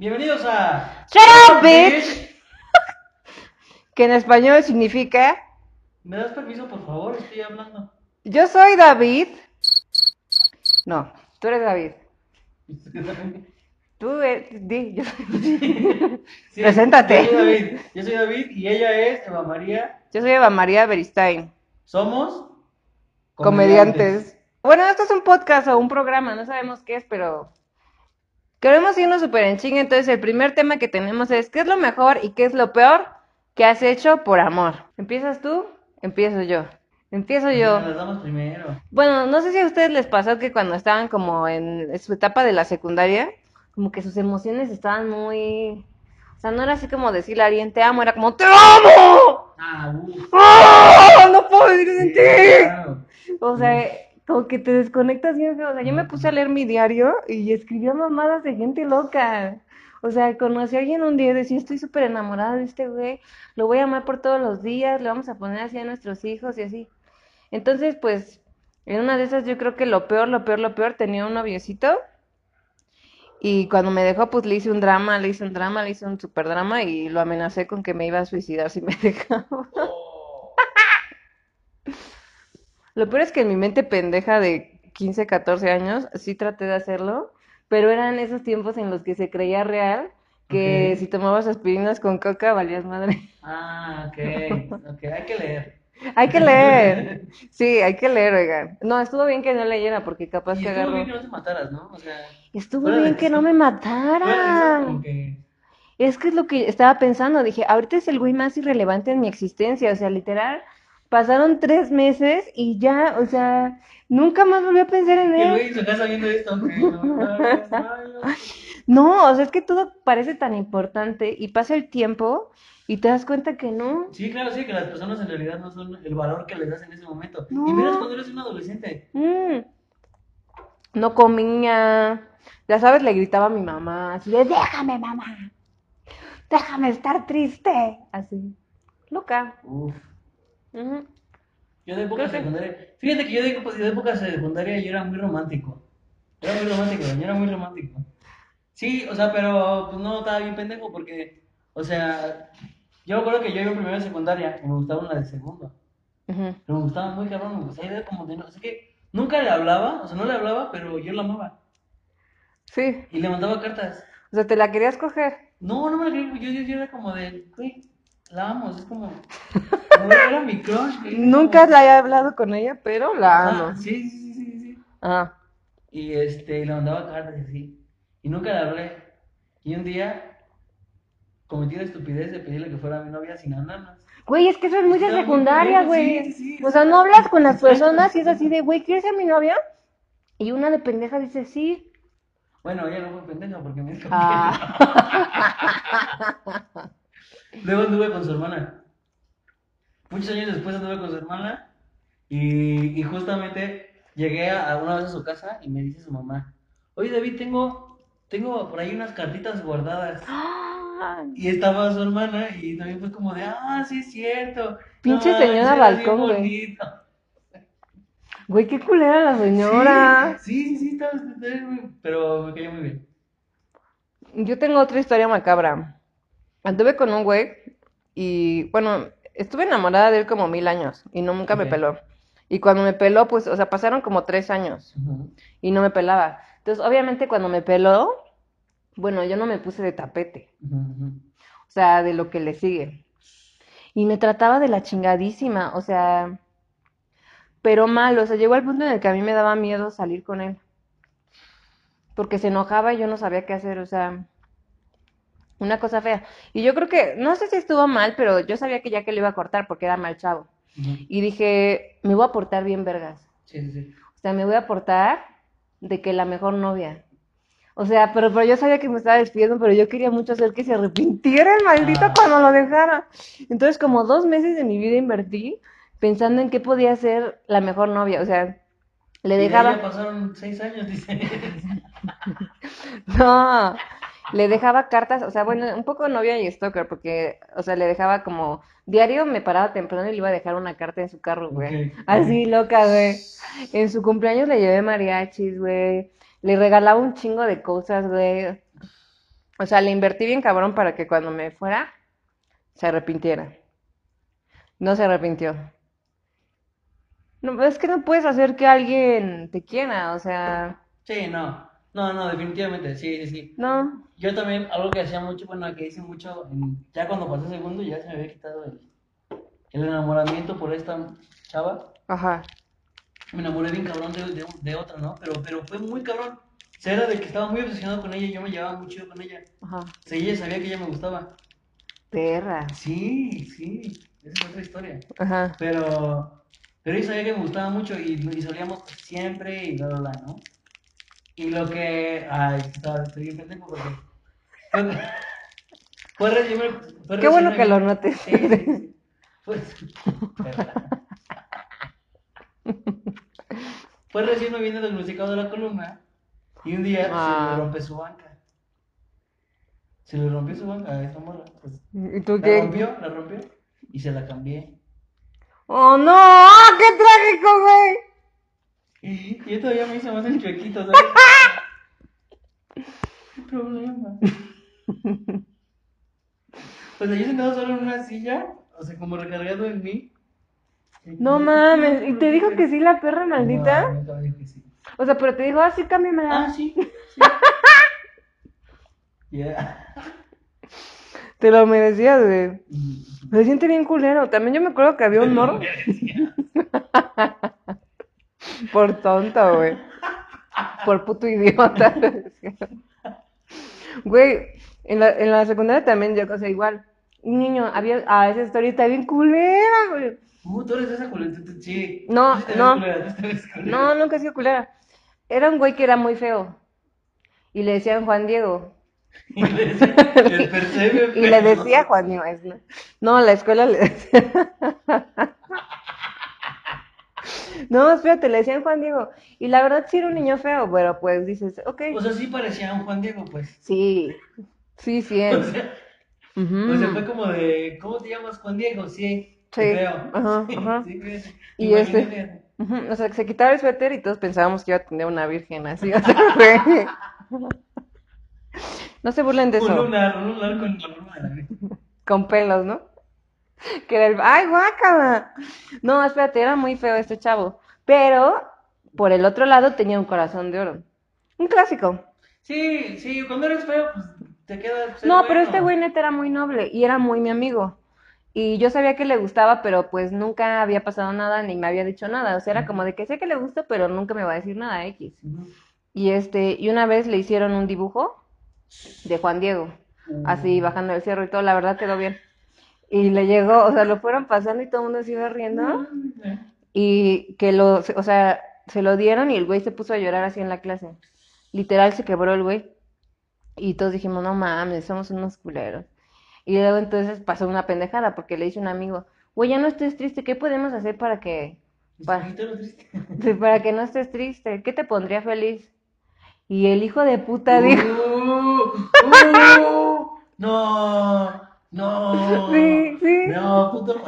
Bienvenidos a Shut up, bitch. Que en español significa ¿Me das permiso, por favor? Estoy hablando. Yo soy David. No, tú eres David. Tú eres. Di, yo soy- Sí, Preséntate. Yo soy David. Yo soy David y ella es Eva María. Yo soy Eva María Beristain. Somos Comediantes. Bueno, esto es un podcast o un programa, no sabemos qué es, pero queremos irnos súper en chinga. Entonces, el primer tema que tenemos es: ¿qué es lo mejor y qué es lo peor que has hecho por amor? ¿Empiezas tú? Empiezo yo. Empiezo yo. Las damos primero. Bueno, no sé si a ustedes les pasó que cuando estaban como en su etapa de la secundaria, como que sus emociones estaban muy... O sea, no era así como decirle a alguien te amo, era como ¡te amo! Ah. ¡Ah! ¡No puedo vivir sin ti! Claro. O sea, como que te desconectas bien feo. O sea, yo me puse a leer mi diario y escribía mamadas de gente loca. O sea, conocí a alguien un día y decía, estoy súper enamorada de este güey, lo voy a amar por todos los días, le vamos a poner así a nuestros hijos y así. Entonces, pues, en una de esas yo creo que lo peor, lo peor, lo peor, tenía un noviecito y cuando me dejó, pues le hice un drama, le hice un drama, le hice un super drama y lo amenacé con que me iba a suicidar si me dejaba. Lo peor es que en mi mente pendeja de 15, 14 años sí traté de hacerlo, pero eran esos tiempos en los que se creía real que si tomabas aspirinas con coca valías madre. Ah, ok. Ok, hay que leer. Hay que leer. Sí, hay que leer, oigan. No, estuvo bien que no leyera porque capaz Y que estuvo agarró. bien que no te mataras, ¿no? O sea, Estuvo bien que no me mataran. que... Es que es lo que estaba pensando. Dije, ahorita es el güey más irrelevante en mi existencia. O sea, literal, pasaron tres meses y ya, o sea, nunca más volví a pensar en él. viendo esto. no o sea, es que todo parece tan importante y pasa el tiempo y te das cuenta que no. Sí, claro, sí, que las personas en realidad no son el valor que les das en ese momento. No. Y menos cuando eres un adolescente. Mm. No comía. Ya sabes, le gritaba a mi mamá, así de, déjame, mamá. Déjame estar triste. Así. Loca. Uf. Yo de época Creo que- secundaria. Fíjate que yo de, época- de época secundaria yo era muy romántico. Era muy romántico, yo era muy romántico. Sí, o sea, pero pues no estaba bien pendejo porque, o sea, yo me acuerdo que yo iba primero de secundaria y me gustaba una de segundo. Ujú. Pero me gustaba muy cabrón, me gustaba era como de no, o sea que nunca le hablaba, o sea, no le hablaba, pero yo la amaba. Sí. Y le mandaba cartas. O sea, te la querías coger. No, no me la creí, yo, yo, yo era como de, güey, la amo, es como era mi crush. güey, Nunca la he hablado con ella, pero la amo. Ah, sí, sí, sí, sí. Ah. Y este, y le mandaba cartas y así. Y nunca le hablé. Y un día cometí la estupidez de pedirle que fuera mi novia sin ananas. Güey, es que eso es muy de secundaria, güey. sí, sí, sí, O sea, no hablas con las personas y es así de, güey, ¿quieres ser mi novia? Y una de pendeja dice, sí. Bueno, ella no fue pendeja porque me dijo que Ah. Luego anduve con su hermana. Muchos años después anduve con su hermana. Y, y justamente llegué a, una vez a su casa y me dice su mamá: Oye, David, tengo, tengo por ahí unas cartitas guardadas. Ah, Y estaba su hermana y también fue como de, ah, sí es cierto. Pinche No, señora balcón, güey. bonito". Güey, qué culera la señora. Sí, sí, sí, estaba, estaba muy- pero me cayó muy bien. Yo tengo otra historia macabra. Anduve con un güey y, bueno, estuve enamorada de él como mil años y no, nunca me peló. Y cuando me peló, pues, o sea, pasaron como tres años y no me pelaba. Entonces, obviamente, cuando me peló, bueno, yo no me puse de tapete. O sea, de lo que le sigue. Y me trataba de la chingadísima, o sea, pero mal, o sea, llegó al punto en el que a mí me daba miedo salir con él. Porque se enojaba y yo no sabía qué hacer, o sea, una cosa fea. Y yo creo que, no sé si estuvo mal, pero yo sabía que ya que lo iba a cortar porque era mal chavo. Y dije, me voy a portar bien vergas. Sí, sí, sí. O sea, me voy a portar de que la mejor novia. O sea, pero, pero yo sabía que me estaba despidiendo, pero yo quería mucho hacer que se arrepintiera el maldito Ah. cuando lo dejara. Entonces, como dos meses de mi vida invertí pensando en qué podía ser la mejor novia. O sea, le dejaba. ya pasaron seis años, dice. No, le dejaba cartas, o sea, bueno, un poco novia y stalker, porque, o sea, le dejaba como diario, me paraba temprano y le iba a dejar una carta en su carro, güey. Así, loca, güey. En su cumpleaños le llevé mariachis, güey. Le regalaba un chingo de cosas, güey. O sea, le invertí bien cabrón para que cuando me fuera se arrepintiera. No se arrepintió. No, es que no puedes hacer que alguien te quiera, o sea, Sí, no. No, no, definitivamente, sí, sí, sí. no. Yo también, algo que hacía mucho, bueno, que hice mucho, en- ya cuando pasé segundo, ya se me había quitado el, el enamoramiento por esta chava. Ajá. Me enamoré bien cabrón de, de, de otra, ¿no? Pero, pero fue muy cabrón. O sea, era de que estaba muy obsesionado con ella y yo me llevaba muy chido con ella. Ajá. O sea, ella sabía que ella me gustaba. Perra. Sí, sí, esa es otra historia. Ajá. Pero, pero ella sabía que me gustaba mucho y, y salíamos siempre y bla, bla, bla, ¿no? Y lo que. Ay, estoy bien pendejo porque. Fue, fue recién. Fue Qué bueno que lo notes. Sí, sí. Fue, recién me vine diagnosticado de la columna y un día Ah. se le rompe su banca. Se le rompió su banca a esa morra. Pues, ¿Y tú la qué? rompió, la rompió y se la cambié. ¡Oh, no! ¡Ah, qué trágico, güey! Y yo todavía me hice más el chuequito, ¿sabes? ¿Qué problema? O sea, yo sentado solo en una silla, o sea, como recargado en mí. No mames, ¿y te dijo que sí la perra maldita? No, nunca me dijo que sí. O sea, pero te dijo, ah, sí, cámbiamela. Ah, sí. sí. Ya. Te lo merecías, güey. Se siente bien culero. También yo me acuerdo que había un morro por tonto, güey. Por puto idiota. Güey, en la, en la secundaria también, yo, o sea, igual. Un niño, había, ah, esa historia está bien culera, güey. Uh, tú eres esa culera. tú- Sí. No, Tú no. culera, tú te ves culera. No, nunca he sido culera. Era un güey que era muy feo. Y le decían Juan Diego. Y le decía, Y le decía Juan Diego. No, la escuela le decía. No, espérate, le decían Juan Diego. Y la verdad sí era un niño feo, pero pues dices, ok. O sea, sí parecía un Juan Diego, pues. Sí, sí, sí O es. o sea, fue como de, ¿cómo te llamas Juan Diego? Sí, Sí, creo. ajá, Sí, ajá. sí. Y este- O sea, que se quitaba el suéter y todos pensábamos que iba a tener una virgen así. O sea, güey. No se burlen de Un eso. lunar, un lunar con la de la Virgen. Con pelos, ¿no? Que era el... ¡Ay, guácala! No, espérate, era muy feo este chavo. Pero, por el otro lado, tenía un corazón de oro. Un clásico. Sí, sí, cuando eres feo, pues te quedas. No, pero este güey neta era muy noble y era muy mi amigo. Y yo sabía que le gustaba, pero pues nunca había pasado nada ni me había dicho nada. O sea, era como de que sé que le gusta, pero nunca me va a decir nada, X. Y este, y una vez le hicieron un dibujo de Juan Diego, así bajando el cerro y todo, la verdad quedó bien. Y le llegó, o sea, lo fueron pasando y todo el mundo se iba riendo. Y que lo, o sea, se lo dieron y el güey se puso a llorar así en la clase. Literal se quebró el güey. Y todos dijimos, no mames, somos unos culeros. Y luego entonces pasó una pendejada porque le dice un amigo, güey, ya no estés triste, ¿qué podemos hacer para que, para, sí, para que no estés triste? ¿Qué te pondría feliz? Y el hijo de puta dijo, Uh,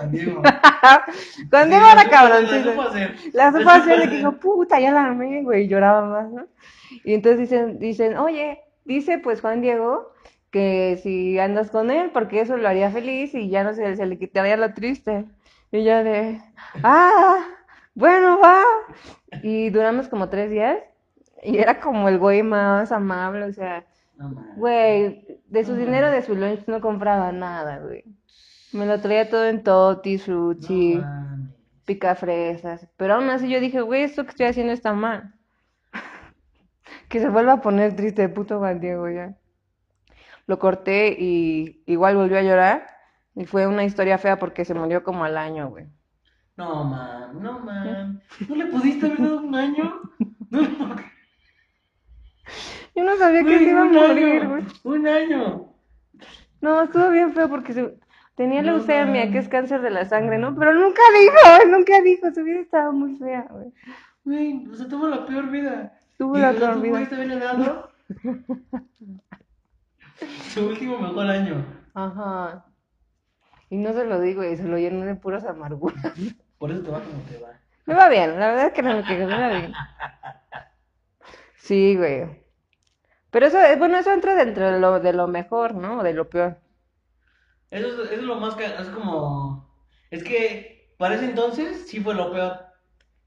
Juan Diego. Juan Diego la era cabroncito. La supo hacer. La supo supo hacer de que dijo, puta, ya la amé, güey, y lloraba más, ¿no? Y entonces dicen, dicen, oye, dice pues Juan Diego que si andas con él, porque eso lo haría feliz y ya no se, se le quitaría lo triste. Y yo de, ah, bueno, va. Y duramos como tres días y era como el güey más amable, o sea, güey, de su dinero, de su lunch no compraba nada, güey. Me lo traía todo en toti, frutti. No pica fresas. Pero aún así yo dije, güey, esto que estoy haciendo está mal. Que se vuelva a poner triste, puto Juan Diego, ya. Lo corté y igual volvió a llorar. Y fue una historia fea porque se murió como al año, güey. No, man, no, man. ¿No le pudiste haber dado un año? No, Yo no sabía que se iba a un morir, año, güey. Un año. No, estuvo bien feo porque se... tenía leucemia, que es cáncer de la sangre, ¿no? Pero nunca dijo, nunca dijo, su vida estaba muy fea, güey. Güey, o sea, tuvo la peor vida. Tuvo Y la peor vida. pudiste haberle dado su último mejor año. Ajá. Y no se lo digo, y se lo llené de puras amarguras. Por eso te va como te va. Me va bien, la verdad es que no me quejo, me va bien. Sí, güey. Pero eso, eh, bueno, eso entra dentro de lo, de lo mejor, ¿no? De lo peor. Eso es, eso es lo más que es como es que para ese entonces sí fue lo peor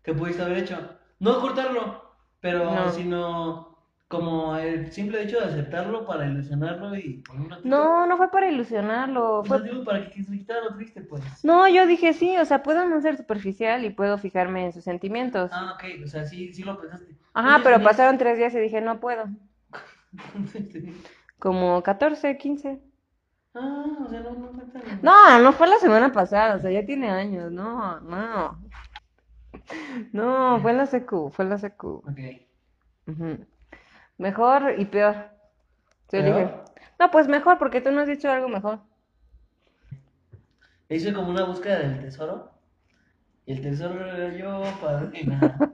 que pudiste haber hecho. No cortarlo, pero No. sino como el simple hecho de aceptarlo para ilusionarlo y. No, no fue para ilusionarlo, fue... digo, para que se lo triste, pues. No, yo dije sí, o sea, puedo no ser superficial y puedo fijarme en sus sentimientos. Ah, ok, o sea, sí, sí lo pensaste. Ajá, Oye, pero pasaron tres días y dije, no puedo. Como 14, 15. Ah, o sea, no, no fue tan... No, no fue la semana pasada, o sea, ya tiene años, no, no. No, fue en la secu, fue en la secu. Ok. Ujú. Mejor y peor. No, pues mejor, porque tú no has dicho algo mejor. Hice como una búsqueda del tesoro. Y el tesoro era yo, padrina.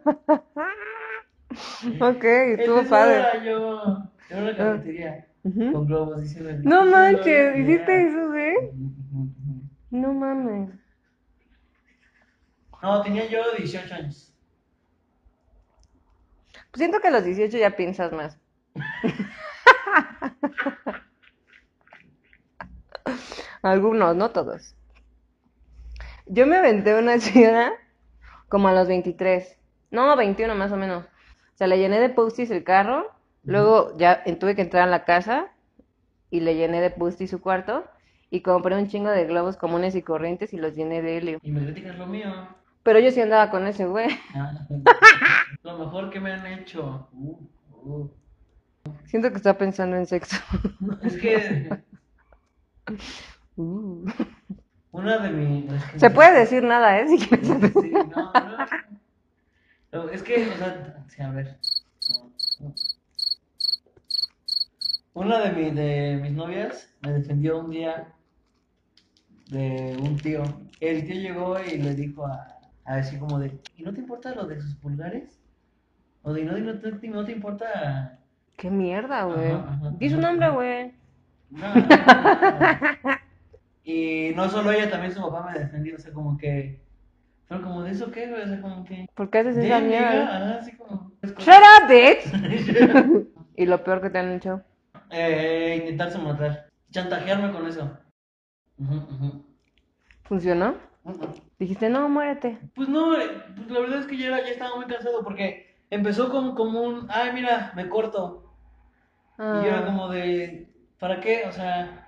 Ok, El estuvo tesoro padre. era yo. Era una cafetería. Ujú. Con globos diciendo. No manches, ¿hiciste eso, ujú. No mames. No, tenía yo 18 años. Pues siento que a los 18 ya piensas más. Algunos, no todos. Yo me aventé una chida como a los 23. No, 21 más o menos. O sea, le llené de post-its el carro. Luego ya tuve que entrar a la casa y le llené de post-its su cuarto. Y compré un chingo de globos comunes y corrientes y los llené de helio. Y me criticas lo mío. Pero yo sí andaba con ese güey. Ah, lo mejor que me han hecho. Uh, uh. Siento que está pensando en sexo. Es que Uh. una de mis. es que Se no- puede decir nada, ¿eh? Si quieres. Sí, no, no. No, Es que, o sea, sí, a ver. Una de, mi- de mis novias me defendió un día de un tío. El tío llegó y le dijo a, a así como de, ¿y no te importa lo de sus pulgares? O de, ¿no, no, te- no te importa? Qué mierda, güey. Ajá, ajá, Di su ajá, nombre, güey. No. Y no solo ella, también su papá me defendió, o sea, como que... Pero como de eso qué, güey, o sea, como que... ¿Por qué haces esa mierda? ajá, así como... Shut up, bitch. Y lo peor que te han hecho. Eh, intentarse matar. Chantajearme con eso. ¿Funcionó? Dijiste, no, muérete. Pues no, eh, pues la verdad es que ya, era- ya estaba muy cansado porque empezó como, como un... Ay, mira, me corto. Y yo era Ah, como de... ¿Para qué? O sea,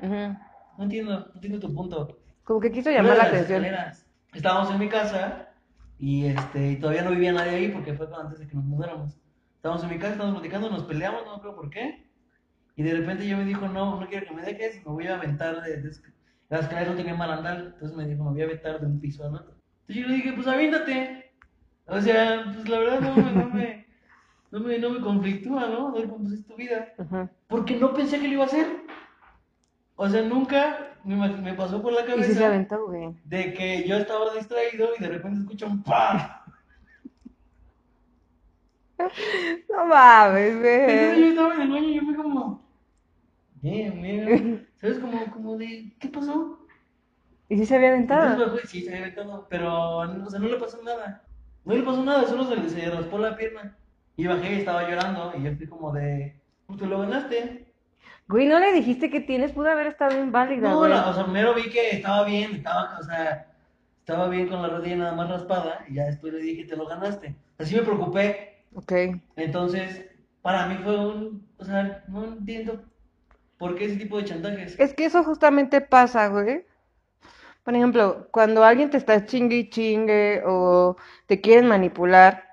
no entiendo, no entiendo tu punto. Como que quiso llamar la atención. escaleras. Estábamos en mi casa y este y todavía no vivía nadie ahí porque fue antes de que nos mudáramos. Estábamos en mi casa, estábamos platicando, nos peleamos, no creo por qué. Y de repente yo me dijo, no, no quiero que me dejes, me voy a aventar de, de las escaleras no tenían barandal, entonces me dijo, me voy a aventar de un piso al otro. Entonces yo le dije, pues aviéntate. O sea, pues la verdad no, me- no me, no me, no me conflictúa, ¿no? A ver cómo es tu vida. Porque no pensé que lo iba a hacer. O sea, nunca me, me pasó por la Y cabeza sí se aventó, güey. de que yo estaba distraído y de repente escucho un ¡pam! No mames, Entonces yo güey. estaba en el baño y yo me como, bien, bien, ¿sabes? Como, como de, ¿qué pasó? Y sí se había Entonces aventado. bajó y sí, se había aventado, pero, no, o sea, no le pasó nada. No le pasó nada, solo se le se raspó la pierna. Y bajé y estaba llorando y yo fui como de, pues te lo ganaste. Güey, no le dijiste que tienes, pudo haber estado inválida, No, güey. la- o sea, primero vi que estaba bien, estaba, o sea, estaba bien con la rodilla nada más raspada y ya después le dije, te lo ganaste. Así me preocupé. Ok. Entonces, para mí fue un, o sea, no entiendo por qué ese tipo de chantajes. Es que eso justamente pasa, güey. Por ejemplo, cuando alguien te está chingue y chingue o te quieren manipular.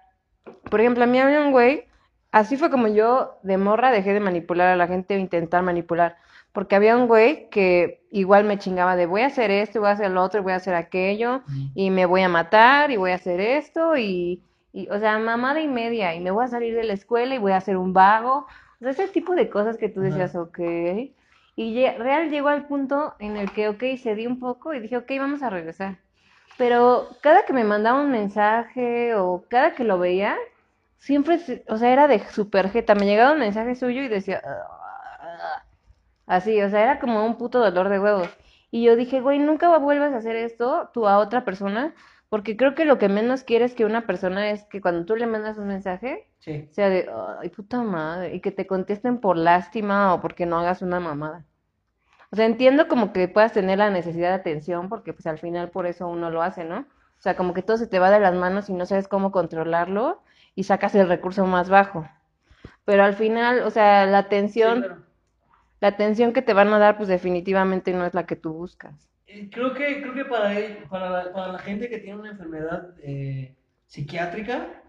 Por ejemplo, a mí había un güey, así fue como yo de morra dejé de manipular a la gente o intentar manipular. Porque había un güey que igual me chingaba de voy a hacer esto, voy a hacer lo otro, voy a hacer aquello, y me voy a matar, y voy a hacer esto, y, y o sea, mamada y media, y me voy a salir de la escuela y voy a ser un vago. O sea, ese tipo de cosas que tú decías, ok. Y real llegó al punto en el que, ok, cedí un poco y dije, ok, vamos a regresar. Pero cada que me mandaba un mensaje o cada que lo veía, siempre, o sea, era de super jeta. Me llegaba un mensaje suyo y decía, "Ah". así, o sea, era como un puto dolor de huevos. Y yo dije, güey, nunca vuelvas a hacer esto tú a otra persona Porque creo que lo que menos quieres que una persona es que cuando tú le mandas un mensaje, Sí. sea de, ay, puta madre, y que te contesten por lástima o porque no hagas una mamada. O sea, entiendo como que puedas tener la necesidad de atención, porque pues al final por eso uno lo hace, ¿no? O sea, como que todo se te va de las manos y no sabes cómo controlarlo y sacas el recurso más bajo. Pero al final, o sea, la Sí, atención, la atención que te van a dar, pues definitivamente no es la que tú buscas. Eh, Creo que, creo que para, él- para, la, para la gente que tiene una enfermedad eh, psiquiátrica,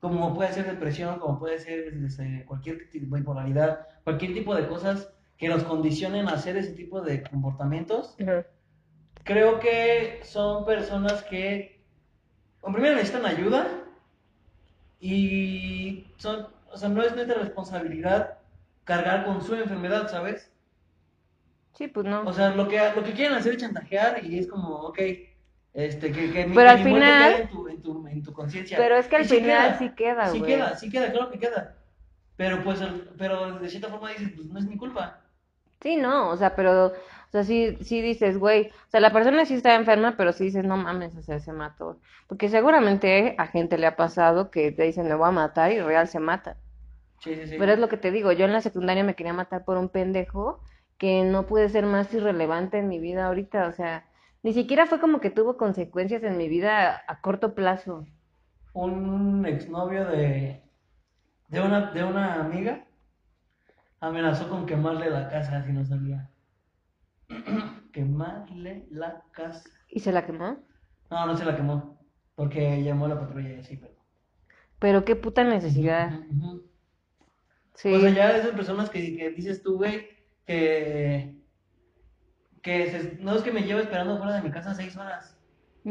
como puede ser depresión, como puede ser este, cualquier tipo de bipolaridad, cualquier tipo de cosas que los condicionen a hacer ese tipo de comportamientos, creo que son personas que, en primero necesitan ayuda y son, o sea, no es nuestra responsabilidad cargar con su enfermedad, ¿sabes? Sí, pues no. O sea, lo que, lo que quieren hacer es chantajear y es como, ok, este, que, que mi, Pero que al mi final- quede en tu, en tu, en tu conciencia. Pero es que al sí final queda, sí queda, Sí güey. queda, sí queda, claro que queda. Pero pues, pero de cierta forma dices, pues no es mi culpa. Sí, no, o sea, pero, o sea, sí, sí dices, güey, o sea, la persona sí está enferma, pero sí dices, no mames, o sea, se mató. Porque seguramente a gente le ha pasado que te dicen, me voy a matar y real se mata. Sí, sí, sí. Pero es lo que te digo, yo en la secundaria me quería matar por un pendejo que no puede ser más irrelevante en mi vida ahorita, o sea, ni siquiera fue como que tuvo consecuencias en mi vida a corto plazo. Un exnovio de, de, una, de una amiga amenazó con quemarle la casa si no salía. quemarle la casa. ¿Y se la quemó? No, no se la quemó. Porque llamó a la patrulla y así, pero. Pero qué puta necesidad. Ujú, ujú. Sí. O sea, ya esas personas que, que dices tú, güey, que, que se- no es que me lleva esperando fuera de mi casa seis horas. O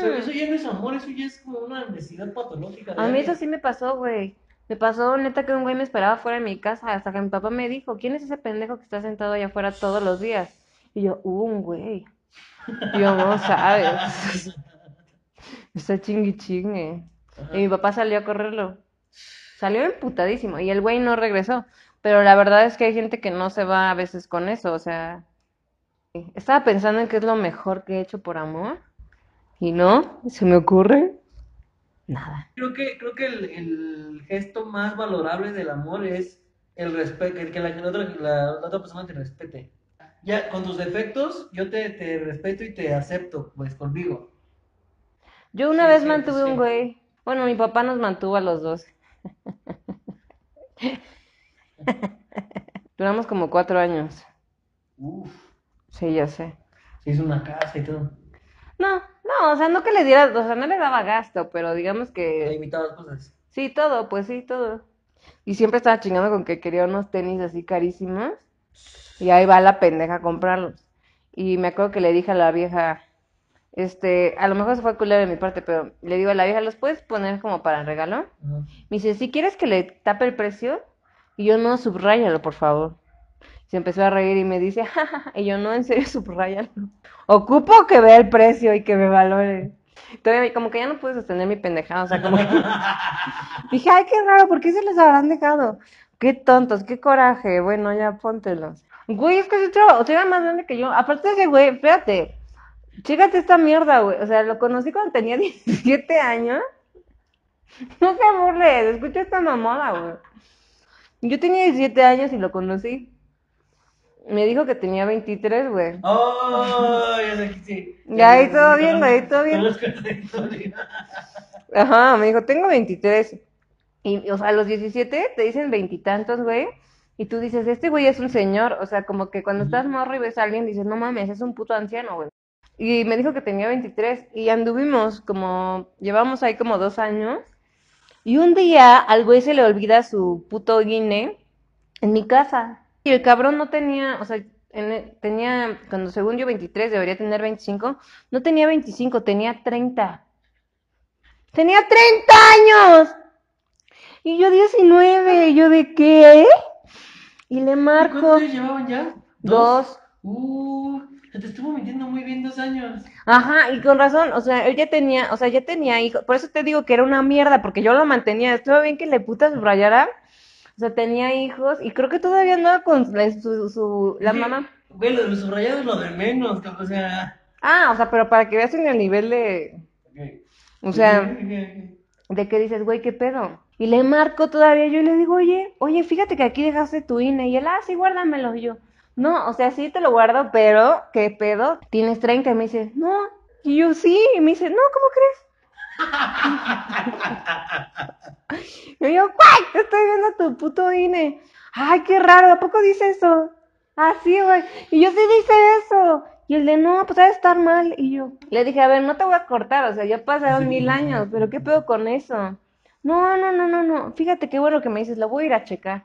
sea, eso ya no es amor, eso ya es como una necesidad patológica. A mí eso sí me pasó, güey. Me pasó, neta, que un güey me esperaba fuera de mi casa hasta que mi papá me dijo, ¿quién es ese pendejo que está sentado allá afuera todos los días? Y yo, uh, un güey. Yo, no sabes. Está chingui chingue. Ajá. Y mi papá salió a correrlo. Salió emputadísimo y el güey no regresó. Pero la verdad es que hay gente que no se va a veces con eso, o sea. Estaba pensando en qué es lo mejor que he hecho por amor. Y no, se me ocurre nada. Creo que, creo que el, el gesto más valorable del amor es el respeto, que, que la, la otra, la- la otra persona te respete. Ya, con tus defectos, yo te, te respeto y te acepto, pues, conmigo. Yo una Sí, vez sí, mantuve sí. un güey. Bueno, mi papá nos mantuvo a los dos. Duramos como cuatro años. Uf, Sí, ya sé. se hizo una casa y todo. No, no, o sea, no que le diera, o sea, no le daba gasto, pero digamos Le que imitabas cosas. sí, todo, pues sí, todo. Y siempre estaba chingando con que quería unos tenis así carísimos. Y ahí va la pendeja a comprarlos. Y me acuerdo que le dije a la vieja, este, a lo mejor se fue culero de mi parte, pero le digo a la vieja, ¿los puedes poner como para regalo? Ajá. Me dice, si quieres que le tape el precio, y yo no, subráyalo, por favor. Se empezó a reír y me dice, jajaja, y yo no, en serio, subráyalo. Ocupo que vea el precio y que me valore. Todavía, como que ya no pude sostener mi pendejada, o sea, como que dije, ay, qué raro, ¿por qué se les habrán dejado? Qué tontos, qué coraje, bueno, ya póntelos. Güey, es que es otro, o sea, era más grande que yo. Aparte de ese güey, espérate, chécate esta mierda, güey. O sea, lo conocí cuando tenía 17 años. No se burles, escucha esta mamada, güey. Yo tenía 17 años y lo conocí. Me dijo que tenía 23, güey. Oh, ya sé que sí. Ya, ahí todo bien, güey, todo bien. Ajá, me dijo, tengo 23. Y, o sea, a los 17 te dicen veintitantos, güey. Y tú dices, este güey es un señor. O sea, como que cuando estás morro y ves a alguien, dices, no mames, es un puto anciano, güey. Y me dijo que tenía 23. Y anduvimos como, llevamos ahí como dos años. Y un día al güey se le olvida su puto guine en mi casa. Y el cabrón no tenía, o sea, en e- tenía, cuando según yo 23, debería tener 25. No tenía 25, tenía 30. Tenía 30 años. Y yo 19. ¿Y yo de qué? Y le marco ¿Cuántos llevaban ya? dos. Uh, se te estuvo mintiendo muy bien dos años. Ajá, y con razón, o sea, él ya tenía, o sea, ya tenía hijos, por eso te digo que era una mierda, porque yo lo mantenía, estuvo bien que le puta subrayara, o sea, tenía hijos, y creo que todavía andaba con la, su, su, la Sí, mamá, Güey, lo de los subrayados es lo de menos, o sea. Ah, o sea, pero para que veas en el nivel de. O sea, de que dices, güey, ¿qué pedo? Y le marco todavía, yo le digo, oye, oye, fíjate que aquí dejaste tu INE. Y él, ah, sí, guárdamelo. Y yo, no, o sea, sí te lo guardo, pero, ¿qué pedo? Tienes 30. Y me dice, no. Y yo, sí. Y me dice, no, ¿cómo crees? y yo, güey, estoy viendo tu puto INE. Ay, qué raro, ¿a poco dice eso? Ah, sí, güey. Y yo sí dice eso. Y el de, no, pues debe estar mal. Y yo le dije, a ver, no te voy a cortar, o sea, ya pasaron mil años, pero ¿qué pedo con eso? No, no, no, no, no. Fíjate qué bueno que me dices, lo voy a ir a checar.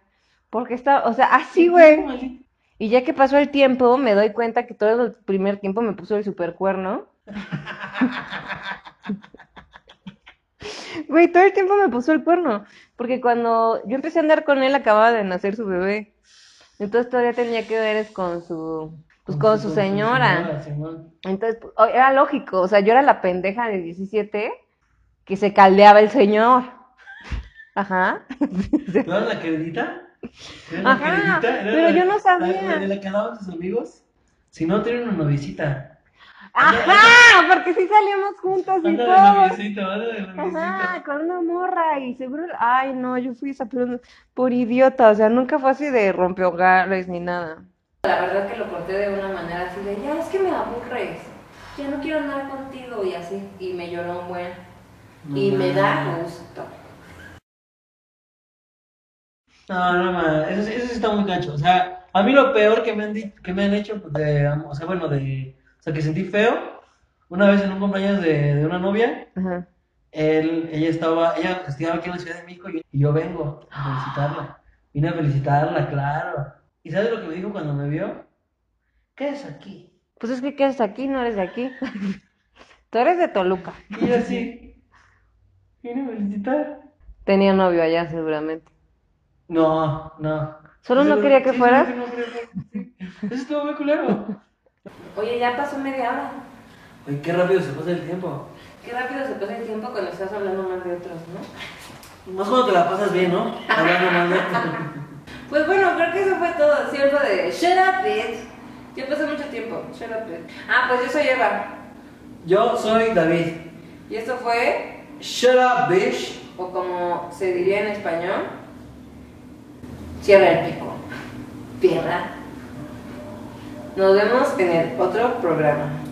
Porque está, o sea, así, güey. Y ya que pasó el tiempo, me doy cuenta que todo el primer tiempo me puso el super cuerno. Güey, todo el tiempo me puso el cuerno. Porque cuando yo empecé a andar con él, acababa de nacer su bebé. Entonces todavía tenía que ver con su pues con, su, señora. Entonces, pues, era lógico, o sea, yo era la pendeja de 17 que se caldeaba el señor. Ajá. ¿Tú eras la queridita? Ajá, pero yo no sabía. La, de la que andaban sus amigos. Si no, tienen una novicita. Ajá, porque sí salíamos juntos y anda todo. de noviecita, anda de Ajá, noviecita. con una morra y seguro, ay no, yo fui esa por, por idiota, o sea, nunca fue así de rompehogares ni nada. La verdad que lo corté de una manera así de, ya es que me aburres, ya no quiero andar contigo y así, y me lloró un buen, y me da gusto. No, no, ma, eso, sí- eso sí está muy gacho. O sea, a mí lo peor que me han, di- que me han hecho, pues, de, o sea, bueno, de, o sea, que sentí feo, una vez en un cumpleaños de, de una novia, Ajá. él, ella estaba, ella estudiaba aquí en la Ciudad de México y, y yo vengo a felicitarla. Vine a felicitarla, claro. ¿Y sabes lo que me dijo cuando me vio? ¿Qué es aquí? Pues es que quedas aquí, no eres de aquí. Tú eres de Toluca. Y yo así, vine a felicitar. Tenía novio allá seguramente. No, no. ¿Solo no quería que Sí, fueras? sí, no sí. Eso estuvo muy culero. Oye, ya pasó media hora. Ay, qué rápido se pasa el tiempo. Qué rápido se pasa el tiempo cuando estás hablando más de otros, ¿no? Más cuando te la pasas bien, ¿no? Hablando más de Pues bueno, creo que eso fue todo. Algo de Shut up, bitch. Ya pasó mucho tiempo. Shut up, bitch. Ah, pues yo soy Eva. Yo soy David. Y esto fue, Shut up, bitch. o como se diría en español, cierra el pico. Tierra. Nos vemos en el otro programa.